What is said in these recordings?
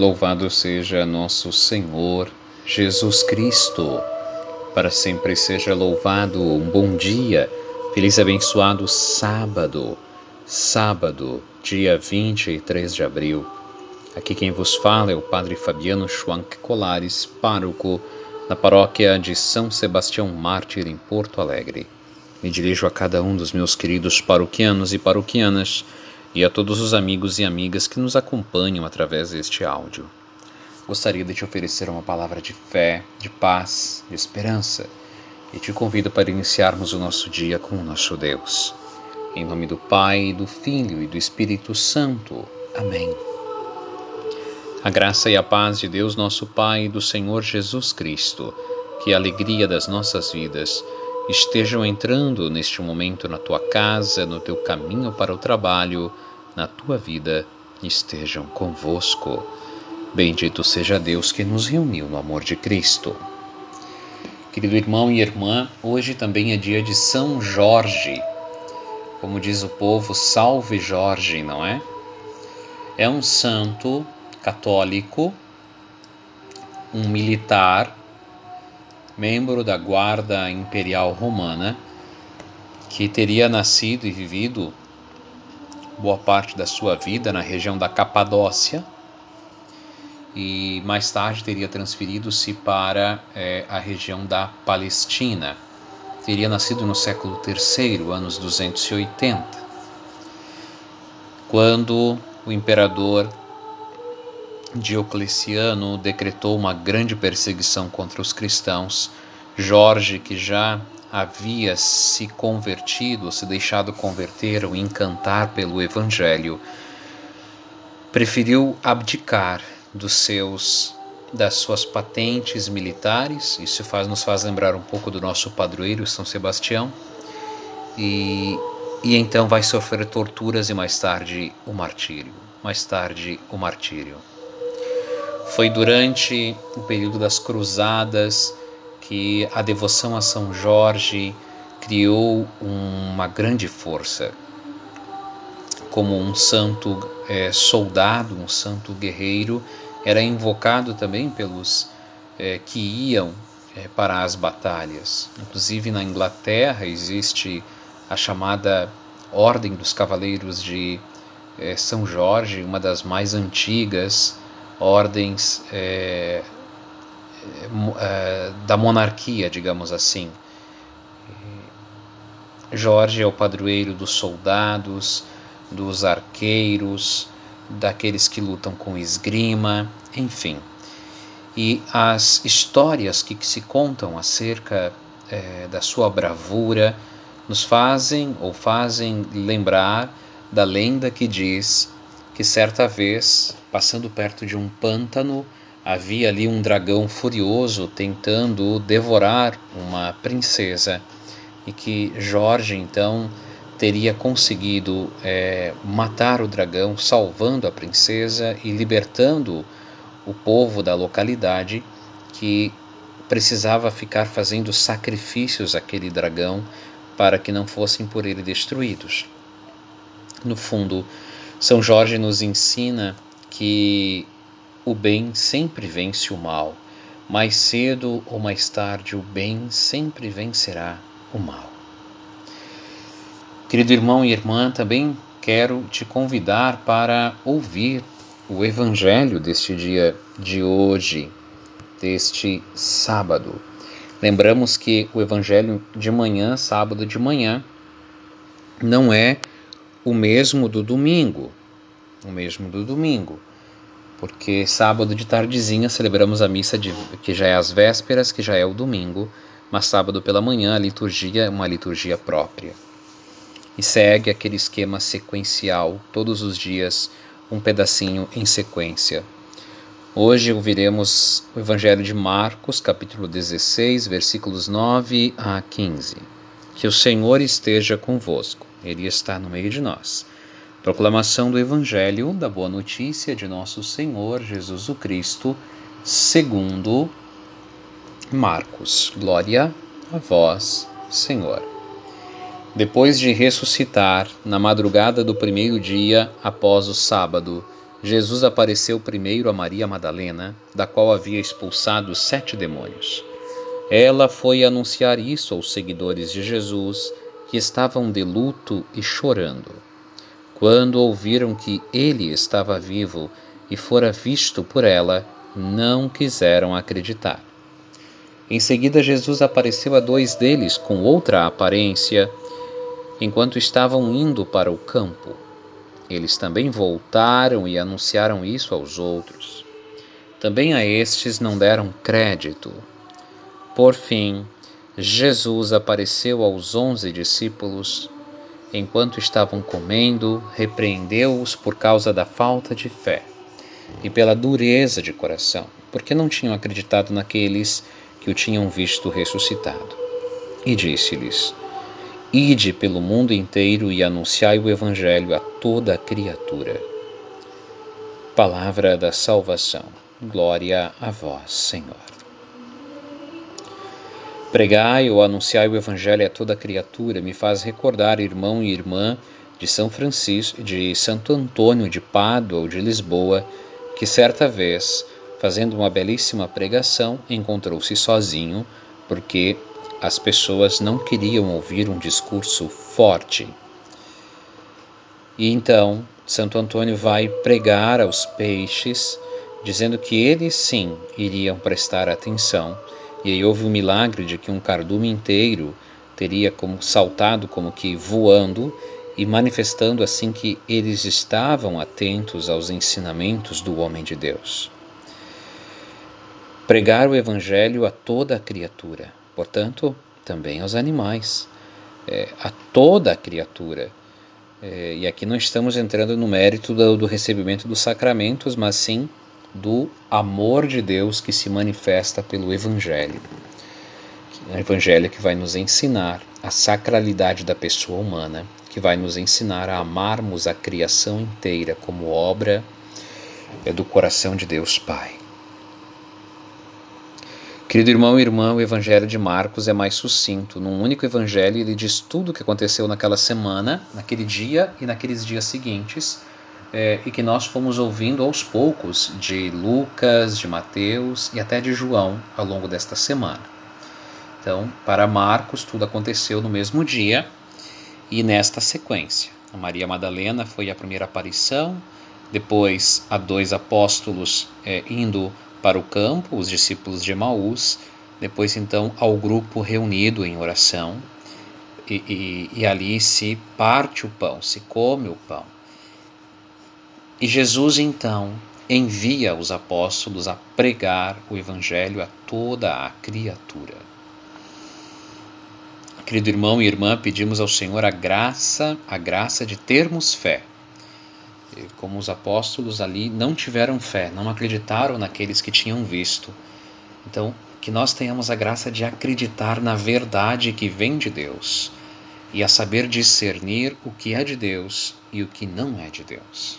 Louvado seja nosso Senhor Jesus Cristo. Para sempre seja louvado. Um bom dia, feliz e abençoado sábado. Sábado, dia 23 de abril. Aqui quem vos fala é o Padre Fabiano Schwank Colares, pároco na paróquia de São Sebastião Mártir, em Porto Alegre. Me dirijo a cada um dos meus queridos paroquianos e paroquianas e a todos os amigos e amigas que nos acompanham através deste áudio. Gostaria de te oferecer uma palavra de fé, de paz, de esperança e te convido para iniciarmos o nosso dia com o nosso Deus. Em nome do Pai, do Filho e do Espírito Santo. Amém. A graça e a paz de Deus, nosso Pai, e do Senhor Jesus Cristo, que a alegria das nossas vidas, estejam entrando neste momento na tua casa, no teu caminho para o trabalho, na tua vida, estejam convosco. Bendito seja Deus que nos reuniu no amor de Cristo. Querido irmão e irmã, hoje também é dia de São Jorge. Como diz o povo, salve Jorge, não é? É um santo católico, um militar membro da Guarda Imperial Romana, que teria nascido e vivido boa parte da sua vida na região da Capadócia e mais tarde teria transferido-se para é, a região da Palestina. Teria nascido no século III, anos 280, quando o imperador Diocleciano decretou uma grande perseguição contra os cristãos. Jorge, que já havia se convertido, se deixado converter ou encantar pelo evangelho, preferiu abdicar dos seus das suas patentes militares. Isso faz, nos faz lembrar um pouco do nosso padroeiro São Sebastião. E, e então vai sofrer torturas e mais tarde o martírio. Mais tarde o martírio. Foi durante o período das Cruzadas que a devoção a São Jorge criou uma grande força. Como um santo é, soldado, um santo guerreiro, era invocado também pelos é, que iam é, para as batalhas. Inclusive na Inglaterra existe a chamada Ordem dos Cavaleiros de é, São Jorge, uma das mais antigas ordens é, é, da monarquia, digamos assim. Jorge é o padroeiro dos soldados, dos arqueiros, daqueles que lutam com esgrima, enfim. E as histórias que, que se contam acerca é, da sua bravura nos fazem ou fazem lembrar da lenda que diz que certa vez, passando perto de um pântano, havia ali um dragão furioso tentando devorar uma princesa e que Jorge então teria conseguido é, matar o dragão, salvando a princesa e libertando o povo da localidade que precisava ficar fazendo sacrifícios àquele dragão para que não fossem por ele destruídos. No fundo, são Jorge nos ensina que o bem sempre vence o mal. Mais cedo ou mais tarde, o bem sempre vencerá o mal. Querido irmão e irmã, também quero te convidar para ouvir o Evangelho deste dia de hoje, deste sábado. Lembramos que o Evangelho de manhã, sábado de manhã, não é o mesmo do domingo, o mesmo do domingo, porque sábado de tardezinha celebramos a missa de, que já é às vésperas, que já é o domingo, mas sábado pela manhã a liturgia é uma liturgia própria. E segue aquele esquema sequencial, todos os dias um pedacinho em sequência. Hoje ouviremos o Evangelho de Marcos, capítulo 16, versículos 9 a 15. Que o Senhor esteja convosco. Ele está no meio de nós. Proclamação do Evangelho da Boa Notícia de Nosso Senhor Jesus Cristo, segundo Marcos. Glória a vós, Senhor. Depois de ressuscitar na madrugada do primeiro dia após o sábado, Jesus apareceu primeiro a Maria Madalena, da qual havia expulsado sete demônios. Ela foi anunciar isso aos seguidores de Jesus, que estavam de luto e chorando. Quando ouviram que ele estava vivo e fora visto por ela, não quiseram acreditar. Em seguida, Jesus apareceu a dois deles com outra aparência, enquanto estavam indo para o campo. Eles também voltaram e anunciaram isso aos outros. Também a estes não deram crédito. Por fim, Jesus apareceu aos onze discípulos. Enquanto estavam comendo, repreendeu-os por causa da falta de fé e pela dureza de coração, porque não tinham acreditado naqueles que o tinham visto ressuscitado. E disse-lhes: Ide pelo mundo inteiro e anunciai o Evangelho a toda criatura. Palavra da salvação. Glória a vós, Senhor. Pregai ou anunciai o Evangelho a toda criatura me faz recordar, irmão e irmã de São Francisco, de Santo Antônio de Pádua ou de Lisboa, que certa vez, fazendo uma belíssima pregação, encontrou-se sozinho, porque as pessoas não queriam ouvir um discurso forte. E então Santo Antônio vai pregar aos peixes, dizendo que eles sim iriam prestar atenção. E aí houve o milagre de que um cardume inteiro teria como saltado como que voando e manifestando assim que eles estavam atentos aos ensinamentos do homem de Deus. Pregar o evangelho a toda a criatura portanto, também aos animais, é, a toda a criatura. É, e aqui não estamos entrando no mérito do, do recebimento dos sacramentos, mas sim do amor de Deus que se manifesta pelo Evangelho. O Evangelho que vai nos ensinar a sacralidade da pessoa humana, que vai nos ensinar a amarmos a criação inteira como obra é, do coração de Deus Pai. Querido irmão e irmã, o Evangelho de Marcos é mais sucinto. Num único Evangelho, ele diz tudo o que aconteceu naquela semana, naquele dia e naqueles dias seguintes, é, e que nós fomos ouvindo aos poucos de Lucas, de Mateus e até de João ao longo desta semana. Então, para Marcos, tudo aconteceu no mesmo dia e nesta sequência. A Maria Madalena foi a primeira aparição, depois a dois apóstolos é, indo para o campo, os discípulos de Emaús, depois então ao grupo reunido em oração, e, e, e, ali se parte o pão, se come o pão. E Jesus então envia os apóstolos a pregar o evangelho a toda a criatura. Querido irmão e irmã, pedimos ao Senhor a graça, a graça de termos fé como os apóstolos ali não tiveram fé, não acreditaram naqueles que tinham visto. Então, que nós tenhamos a graça de acreditar na verdade que vem de Deus e a saber discernir o que é de Deus e o que não é de Deus.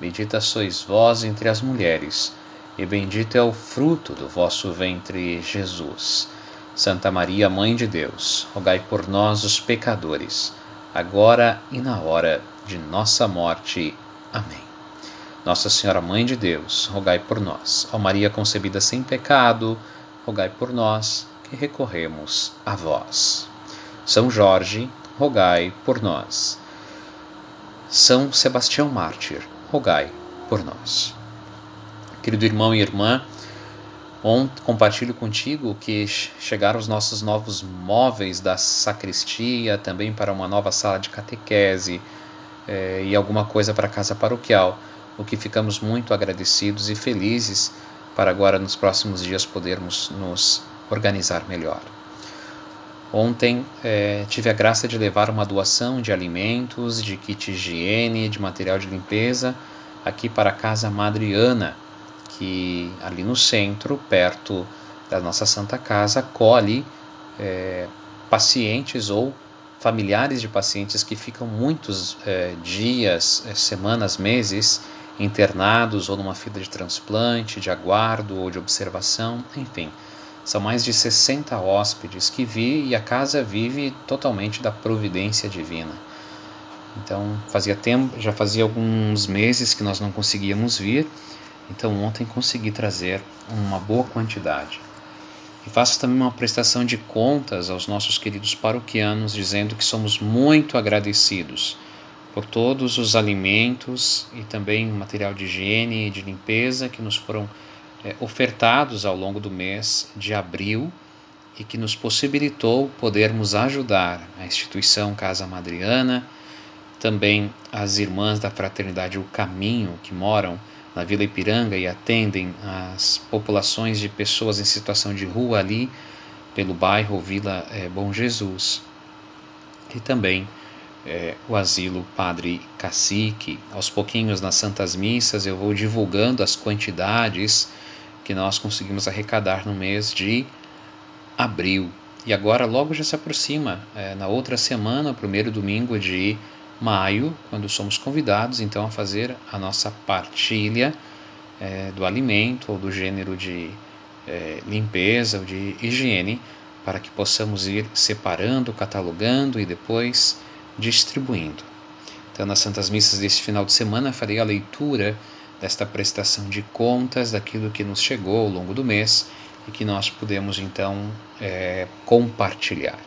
Bendita sois vós entre as mulheres, e bendito é o fruto do vosso ventre, Jesus. Santa Maria, Mãe de Deus, rogai por nós, os pecadores, agora e na hora de nossa morte. Amém. Nossa Senhora Mãe de Deus, rogai por nós. Ó Maria concebida sem pecado, rogai por nós que recorremos a vós. São Jorge, rogai por nós. São Sebastião Mártir, rogai por nós. Querido irmão e irmã, Ontem compartilho contigo que chegaram os nossos novos móveis da sacristia, também para uma nova sala de catequese, é, e alguma coisa para a casa paroquial, o que ficamos muito agradecidos e felizes para agora nos próximos dias podermos nos organizar melhor. Ontem é, tive a graça de levar uma doação de alimentos, de kit higiene, de material de limpeza aqui para a Casa Madriana, que ali no centro, perto da nossa Santa Casa, acolhe é, pacientes ou familiares de pacientes que ficam muitos é, dias, é, semanas, meses internados ou numa fila de transplante, de aguardo ou de observação, enfim. São mais de 60 hóspedes que vi e a casa vive totalmente da providência divina. Então, fazia tempo, já fazia alguns meses que nós não conseguíamos vir, então ontem consegui trazer uma boa quantidade. E faço também uma prestação de contas aos nossos queridos paroquianos, dizendo que somos muito agradecidos por todos os alimentos e também material de higiene e de limpeza que nos foram é, ofertados ao longo do mês de abril e que nos possibilitou podermos ajudar a instituição Casa Madriana, também as irmãs da Fraternidade O Caminho, que moram na Vila Ipiranga e atendem as populações de pessoas em situação de rua ali, pelo bairro Vila é, Bom Jesus. E também é, o asilo Padre Cacique. Aos pouquinhos nas Santas Missas eu vou divulgando as quantidades que nós conseguimos arrecadar no mês de abril. E agora logo já se aproxima, é, na outra semana, primeiro domingo de maio, quando somos convidados então a fazer a nossa partilha é, do alimento ou do gênero de é, limpeza ou de higiene, para que possamos ir separando, catalogando e depois distribuindo. Então, nas Santas Missas deste final de semana, farei a leitura desta prestação de contas daquilo que nos chegou ao longo do mês e que nós podemos então é, compartilhar.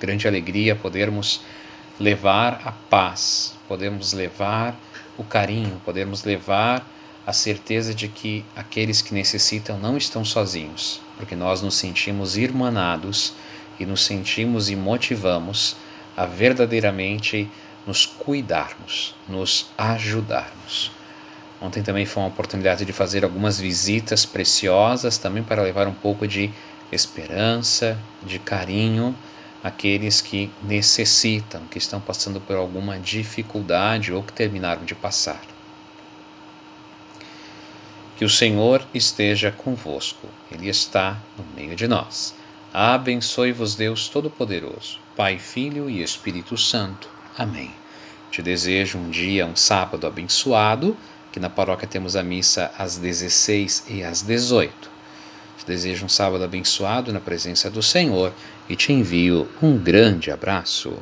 Grande alegria podermos levar a paz, podemos levar o carinho, podemos levar a certeza de que aqueles que necessitam não estão sozinhos, porque nós nos sentimos irmanados e nos sentimos e motivamos a verdadeiramente nos cuidarmos, nos ajudarmos. Ontem também foi uma oportunidade de fazer algumas visitas preciosas, também para levar um pouco de esperança, de carinho àqueles que necessitam, que estão passando por alguma dificuldade ou que terminaram de passar. Que o Senhor esteja convosco, Ele está no meio de nós. Abençoe-vos, Deus Todo-Poderoso, Pai, Filho e Espírito Santo. Amém. Te desejo um dia, um sábado abençoado que na paróquia temos a missa às 16 e às 18. Te desejo um sábado abençoado na presença do Senhor e te envio um grande abraço.